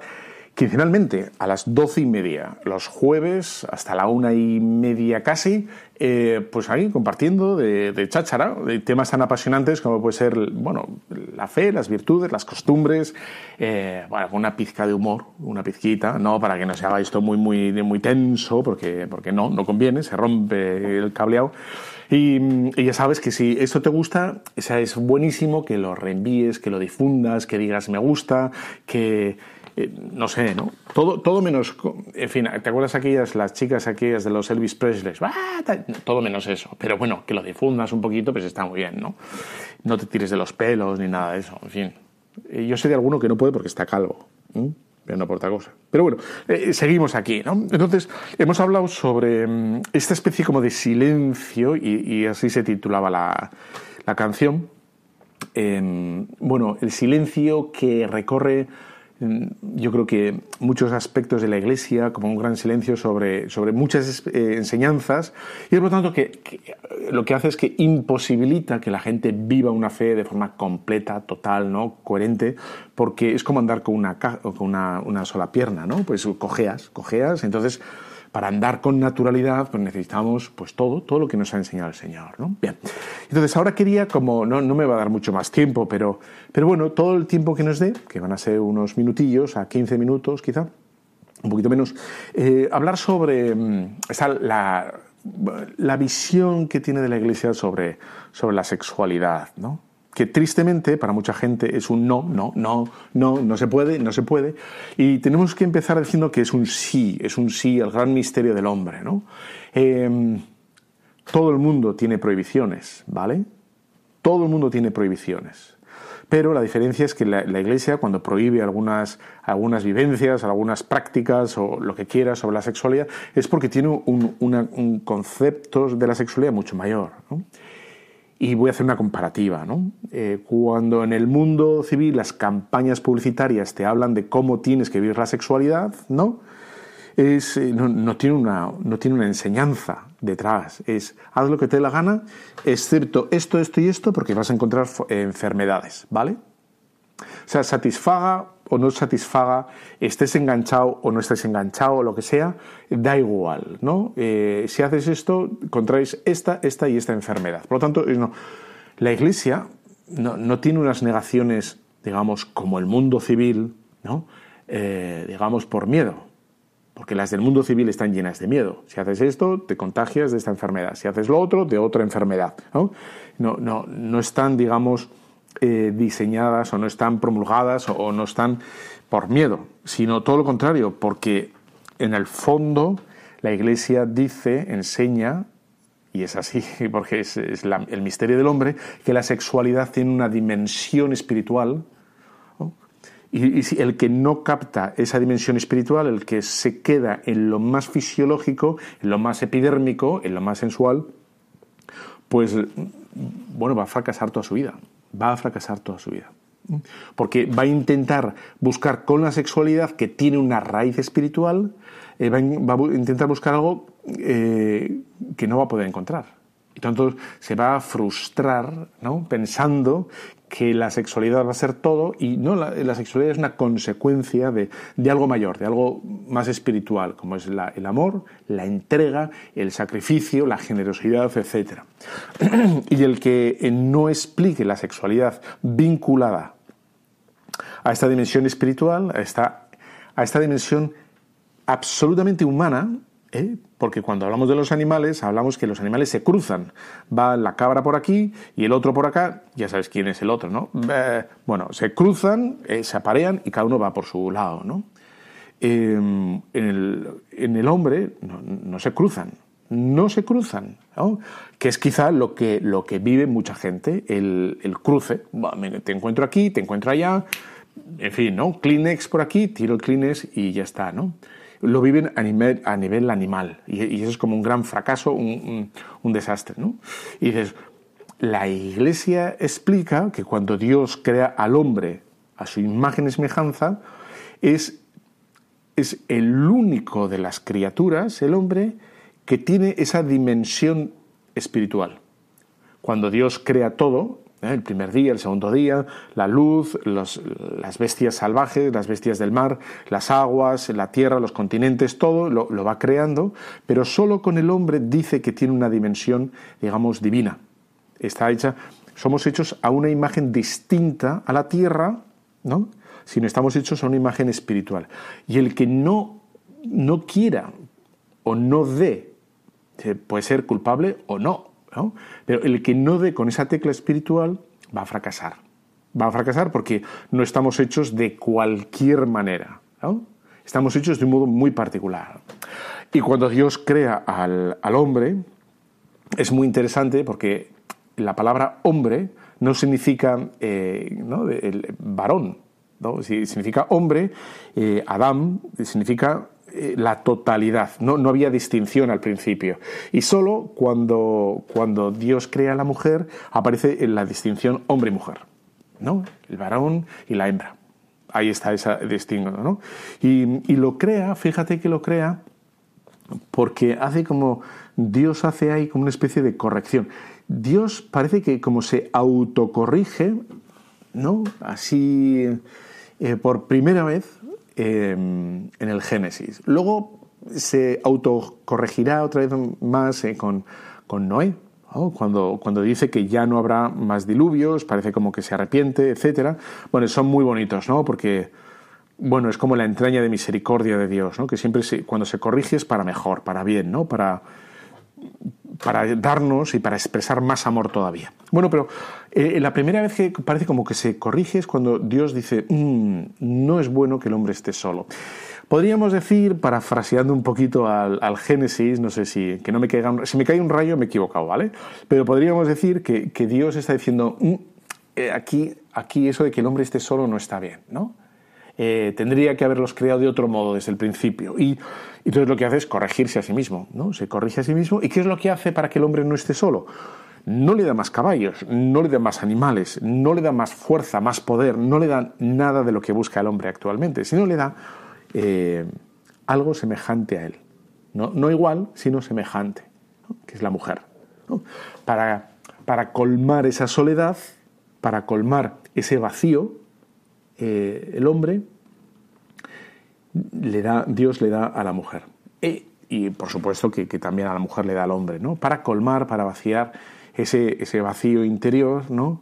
quincenalmente a las doce y media, los jueves hasta la una y media casi, eh, pues ahí compartiendo de, de cháchara, de temas tan apasionantes como puede ser, bueno, la fe, las virtudes, las costumbres, eh, bueno, una pizca de humor, una pizquita, no para que no se haga esto muy, muy, muy tenso, porque, porque no, no conviene, se rompe el cableado. Y, y ya sabes que si esto te gusta, o es buenísimo que lo reenvíes, que lo difundas, que digas me gusta, que eh, no sé, ¿no? Todo, todo menos, en fin, ¿te acuerdas aquellas, las chicas aquellas de los Elvis Presley? Todo menos eso. Pero bueno, que lo difundas un poquito, pues está muy bien, ¿no? No te tires de los pelos ni nada de eso, en fin. Eh, Yo sé de alguno que no puede porque está calvo. No por otra cosa. Pero bueno, eh, seguimos aquí, ¿no? Entonces, hemos hablado sobre mm, esta especie como de silencio, y, así se titulaba la, la canción. Bueno, el silencio que recorre, yo creo que muchos aspectos de la Iglesia, como un gran silencio sobre, sobre muchas eh, enseñanzas, y por lo tanto que, que, lo que hace es que imposibilita que la gente viva una fe de forma completa, total, ¿no? coherente, porque es como andar con una, con una, una sola pierna, ¿no? Pues cojeas, cojeas, entonces para andar con naturalidad pues necesitamos pues todo, todo lo que nos ha enseñado el Señor. ¿no? Bien, entonces ahora quería, como no, no me va a dar mucho más tiempo, pero, pero bueno, todo el tiempo que nos dé, que van a ser unos minutillos, a 15 minutos quizá, un poquito menos, eh, hablar sobre mm, la, la visión que tiene de la Iglesia sobre, sobre la sexualidad, ¿no? Que tristemente para mucha gente es un no, no, no, no, no se puede, no se puede. Y tenemos que empezar diciendo que es un sí, es un sí al gran misterio del hombre. ¿no? Eh, todo el mundo tiene prohibiciones, ¿vale? Todo el mundo tiene prohibiciones. Pero la diferencia es que la, Iglesia, cuando prohíbe algunas, algunas vivencias, algunas prácticas o lo que quiera sobre la sexualidad, es porque tiene un, un concepto de la sexualidad mucho mayor. Y voy a hacer una comparativa. ¿no? Eh, cuando en el mundo civil las campañas publicitarias te hablan de cómo tienes que vivir la sexualidad, ¿no? Es, eh, no, no tiene una, no tiene una enseñanza detrás. Es haz lo que te dé la gana, excepto esto, esto y esto, porque vas a encontrar enfermedades, ¿vale? O sea, satisfaga o no satisfaga, estés enganchado o no estés enganchado, o lo que sea, da igual, ¿no? Eh, si haces esto, contraes esta, esta y esta enfermedad. Por lo tanto, no. la Iglesia no, no tiene unas negaciones, digamos, como el mundo civil, ¿no? Eh, digamos, por miedo. Porque las del mundo civil están llenas de miedo. Si haces esto, te contagias de esta enfermedad. Si haces lo otro, de otra enfermedad. No, no, no, no están, digamos, eh, diseñadas o no están promulgadas o, no están por miedo, sino todo lo contrario, porque en el fondo la Iglesia dice, enseña, y es así, porque es, la- el misterio del hombre, que la sexualidad tiene una dimensión espiritual y, y si el que no capta esa dimensión espiritual, el que se queda en lo más fisiológico, en lo más epidérmico, en lo más sensual, pues bueno, va a fracasar toda su vida. Va a fracasar toda su vida. Porque va a intentar buscar con la sexualidad que tiene una raíz espiritual, eh, va, a, va intentar buscar algo eh, que no va a poder encontrar. Y tanto se va a frustrar ¿no? pensando que la sexualidad va a ser todo y no, la, sexualidad es una consecuencia de, de algo mayor, de algo más espiritual, como es el amor, la entrega, el sacrificio, la generosidad, etc. y el que eh, no explique la sexualidad vinculada a esta dimensión espiritual, a esta dimensión absolutamente humana, ¿eh? porque cuando hablamos de los animales, hablamos que los animales se cruzan. Va la cabra por aquí y el otro por acá, ya sabes quién es el otro, ¿no? Eh, bueno, se cruzan, eh, se aparean y cada uno va por su lado, ¿no? Eh, en, el, hombre no, se cruzan, no se cruzan, que es quizá lo que, lo que vive mucha gente, el, cruce. Te encuentro aquí, te encuentro allá, en fin, ¿no? Kleenex por aquí, tiro el Kleenex y ya está, ¿no? Lo viven a nivel, a nivel animal y, eso es como un gran fracaso, un, un- un desastre, ¿no? Y dices, la Iglesia explica que cuando Dios crea al hombre a su imagen y semejanza, es es el único de las criaturas, el hombre, que tiene esa dimensión espiritual. Cuando Dios crea todo, ¿eh? el primer día, el segundo día, la luz, las bestias salvajes, las bestias del mar, las aguas, la tierra, los continentes, todo lo, lo va creando, pero solo con el hombre dice que tiene una dimensión, digamos, divina. Está hecha, somos hechos a una imagen distinta a la tierra, ¿no? Sino estamos hechos a una imagen espiritual. Y el que no, no quiera o no dé, eh, puede ser culpable o no, Pero el que no dé con esa tecla espiritual va a fracasar. Va a fracasar porque no estamos hechos de cualquier manera. Estamos hechos de un modo muy particular. Y cuando Dios crea al, al hombre, es muy interesante porque la palabra hombre no significa eh, ¿no? el varón, ¿no? Si- significa hombre, eh, Adán significa eh, la totalidad, ¿no? no había distinción al principio. Y solo cuando, cuando Dios crea a la mujer aparece la distinción hombre y mujer, ¿no? el varón y la hembra. Ahí está esa distinción. ¿no? Y, y lo crea, fíjate que lo crea porque hace como Dios hace ahí como una especie de corrección. Dios parece que como se autocorrige, ¿no? Así eh, por primera vez eh, en el Génesis. Luego se autocorregirá otra vez más eh, con, con Noé. ¿no? Cuando, cuando dice que ya no habrá más diluvios, parece como que se arrepiente, etc. Bueno, son muy bonitos, ¿no? Porque bueno, es como la entraña de misericordia de Dios, ¿no? que siempre cuando se corrige es para mejor, para bien, ¿no? para, para darnos y para expresar más amor todavía. Bueno, pero eh, la primera vez que parece como que se corrige es cuando Dios dice, "Mm, no es bueno que el hombre esté solo. Podríamos decir, parafraseando un poquito al, Génesis, no sé si, que no me caiga un- si me cae un rayo me he equivocado, ¿vale? Pero podríamos decir que, que Dios está diciendo, "Mm, eh, aquí aquí eso de que el hombre esté solo no está bien, ¿no? Eh, tendría que haberlos creado de otro modo desde el principio. Y, y entonces lo que hace es corregirse a sí mismo, ¿no? Se corrige a sí mismo. ¿Y qué es lo que hace para que el hombre no esté solo? No le da más caballos, no le da más animales, no le da más fuerza, más poder, no le da nada de lo que busca el hombre actualmente, sino le da eh, algo semejante a él. No, no igual, sino semejante, que es la mujer. Para, para colmar esa soledad, para colmar ese vacío, eh, el hombre le da, Dios le da a la mujer. E- y por supuesto que, que también a la mujer le da al hombre, ¿no? Para colmar, para vaciar ese, vacío interior, ¿no?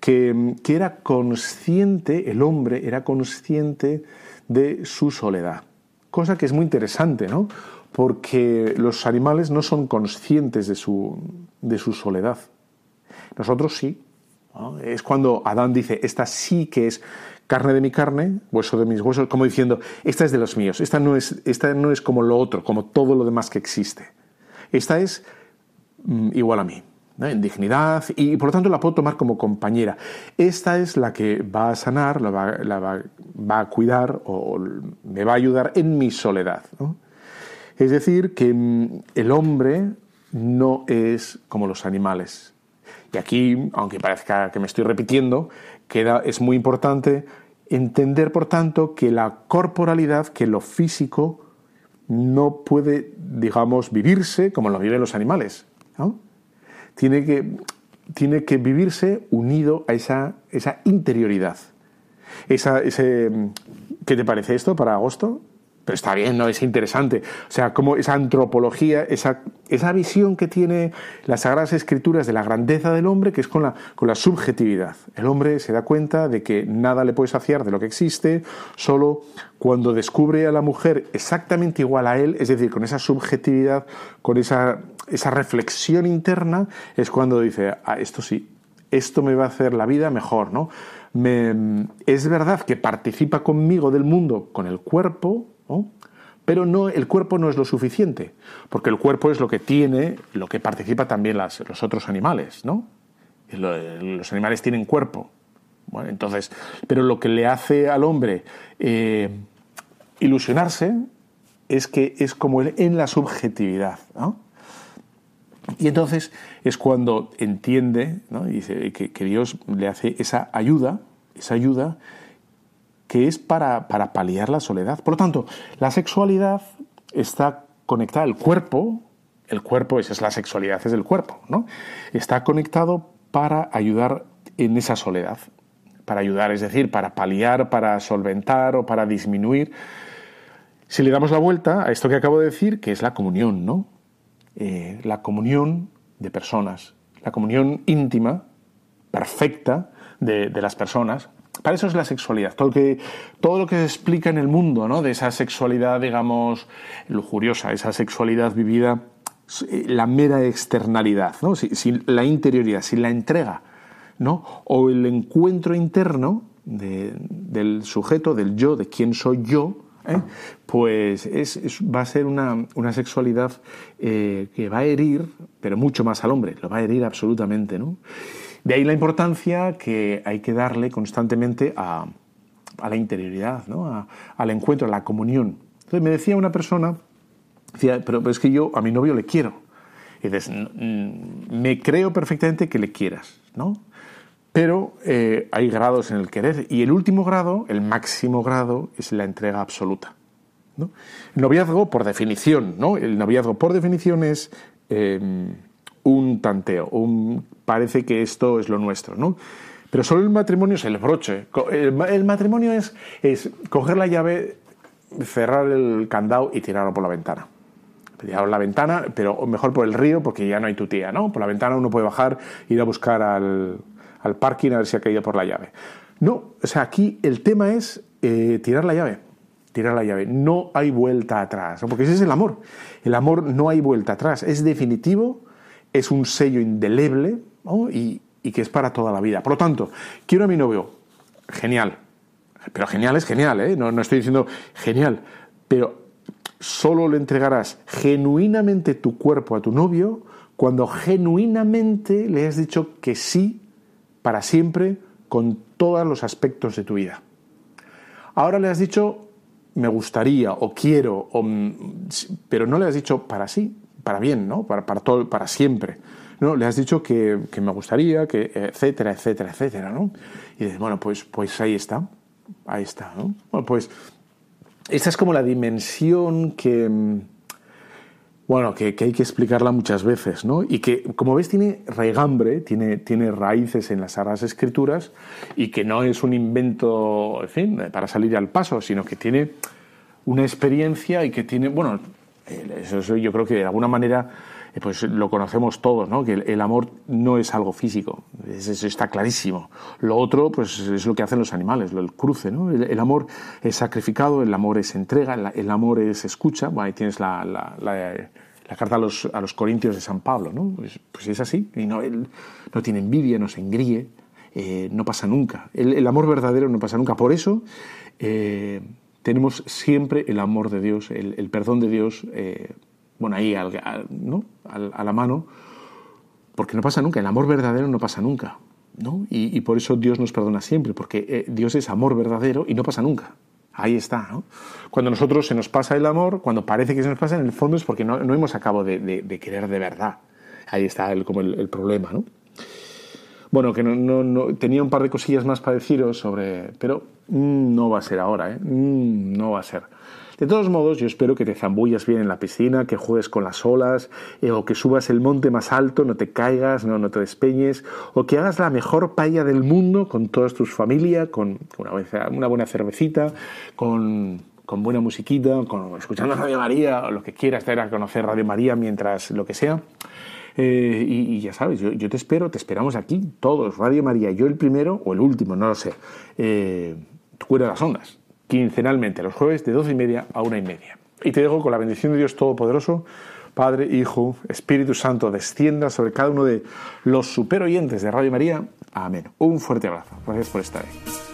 Que, era consciente, el hombre era consciente de su soledad. Cosa que es muy interesante, ¿no? Porque los animales no son conscientes de su, soledad. Nosotros sí. Es cuando Adán dice, esta sí que es carne de mi carne, hueso de mis huesos, como diciendo, esta es de los míos, esta no es, esta no es como lo otro, como todo lo demás que existe. Esta es mm, igual a mí, ¿no? en dignidad, y por lo tanto la puedo tomar como compañera. Esta es la que va a sanar, la va, a cuidar o me va a ayudar en mi soledad. Es decir, que mm, el hombre no es como los animales. Y aquí, aunque parezca que me estoy repitiendo, queda, es muy importante entender, por tanto, que la corporalidad, que lo físico, no puede, digamos, vivirse como lo viven los animales. Tiene, que, tiene que vivirse unido a esa, esa interioridad. Esa, ese, ¿Qué te parece esto para agosto? Pero está bien, ¿no? Es interesante. O sea, como esa antropología, esa, esa visión que tiene las Sagradas Escrituras de la grandeza del hombre, que es con la, con la subjetividad. El hombre se da cuenta de que nada le puede saciar de lo que existe, solo cuando descubre a la mujer exactamente igual a él, es decir, con esa subjetividad, con esa, esa reflexión interna, es cuando dice, ah, esto sí, esto me va a hacer la vida mejor, ¿no? Es verdad que participa conmigo del mundo con el cuerpo, pero no, el cuerpo no es lo suficiente, porque el cuerpo es lo que tiene, lo que participa también los otros animales, ¿no? Los animales tienen cuerpo. Bueno, entonces, pero lo que le hace al hombre eh, ilusionarse es que es como en la subjetividad. Y entonces es cuando entiende que, que Dios le hace esa ayuda, esa ayuda que es para, para paliar la soledad. Por lo tanto, la sexualidad está conectada al cuerpo, el cuerpo, esa es la sexualidad, es el cuerpo, ¿no? Está conectado para ayudar en esa soledad, para ayudar, es decir, para paliar, para solventar o para disminuir. Si le damos la vuelta a esto que acabo de decir, que es la comunión, ¿no? Eh, la comunión de personas, la comunión íntima, perfecta de, de las personas. Para eso es la sexualidad. Todo lo, que, se explica en el mundo, ¿no? De esa sexualidad, digamos, lujuriosa, esa sexualidad vivida, eh, la mera externalidad, ¿no? Sin, la interioridad, sin la entrega, ¿no? O el encuentro interno de- del sujeto, del yo, de quién soy yo, ¿eh? pues es, va a ser una, una sexualidad eh, que va a herir, pero mucho más al hombre, lo va a herir absolutamente. ¿no? De ahí la importancia que hay que darle constantemente a, la interioridad, ¿no? Al encuentro, a la comunión. Entonces me decía una persona, decía, pero, es que yo a mi novio le quiero. Y dices, "N- mm, me creo perfectamente que le quieras, ¿no? Pero eh, hay grados en el querer y el último grado, el máximo grado, es la entrega absoluta. El noviazgo, por definición, ¿no? El noviazgo, por definición, es eh, un tanteo, un, parece que esto es lo nuestro, ¿no? Pero solo el matrimonio es el broche. El, ma- el matrimonio es, coger la llave, cerrar el candado y tirarlo por la ventana. Por la ventana, pero mejor por el río porque ya no hay tu tía, ¿no? Por la ventana uno puede bajar, ir a buscar al, al parking a ver si ha caído por la llave. No, o sea, aquí el tema es eh, tirar la llave. Tirar la llave. No hay vuelta atrás. Porque ese es el amor. El amor no hay vuelta atrás. Es definitivo, es un sello indeleble y, y que es para toda la vida. Por lo tanto, quiero a mi novio. Genial. Pero genial es genial, ¿eh? No, no estoy diciendo genial. Pero solo le entregarás genuinamente tu cuerpo a tu novio cuando genuinamente le has dicho que sí para siempre con todos los aspectos de tu vida. Ahora le has dicho me gustaría o quiero, o, pero no le has dicho para sí, para bien, ¿no? Para, para, todo, para siempre. No, le has dicho que, que, me gustaría, que etcétera, etcétera, etcétera, ¿no? Y dices, bueno, pues, pues ahí está, ahí está, ¿no? Bueno, pues esta es como la dimensión que, bueno, que, que, hay que explicarla muchas veces, ¿no? Y que, como ves, tiene regambre, tiene, tiene raíces en las Sagradas Escrituras y que no es un invento, en fin, para salir al paso, sino que tiene una experiencia y que tiene, bueno, eso yo creo que de alguna manera pues lo conocemos todos, ¿no? que el, el, amor no es algo físico, eso está clarísimo. Lo otro pues es lo que hacen los animales, el cruce. ¿no? El, el amor es sacrificado, el amor es entrega, el, el amor es escucha. Bueno, ahí tienes la, la, la, la carta a los, a los, Corintios de San Pablo, ¿no? Pues, pues es así, y no, él no tiene envidia, no se engríe, eh, no pasa nunca. El, amor verdadero no pasa nunca. Por eso eh, tenemos siempre el amor de Dios, el, perdón de Dios. Eh, bueno, ahí al, ¿no? a la mano, porque no pasa nunca, el amor verdadero no pasa nunca, ¿no? Y, y por eso Dios nos perdona siempre, porque eh, Dios es amor verdadero y no pasa nunca. Ahí está, ¿no? Cuando nosotros se nos pasa el amor, cuando parece que se nos pasa, en el fondo es porque no, no hemos acabado de, de, de, querer de verdad. Ahí está el, como el, el problema, ¿no? Bueno, que no, no, no, tenía un par de cosillas más para deciros sobre... Pero mmm, no va a ser ahora, ¿eh? Mmm, no va a ser. De todos modos, yo espero que te zambullas bien en la piscina, que juegues con las olas, eh, o que subas el monte más alto, no te caigas, no, no te despeñes, o que hagas la mejor paella del mundo con toda tu familia, con una, una buena cervecita, con, con buena musiquita, con, escuchando Radio María, o lo que quieras, estar a conocer Radio María mientras lo que sea. Eh, y, ya sabes, yo, yo, te espero, te esperamos aquí, todos, Radio María, yo el primero o el último, no lo sé, eh, fuera de las ondas quincenalmente, los jueves de doce y media a una y media. Y te dejo con la bendición de Dios Todopoderoso, Padre, Hijo, Espíritu Santo, descienda sobre cada uno de los superoyentes de Radio María. Amén. Un fuerte abrazo. Gracias por estar ahí.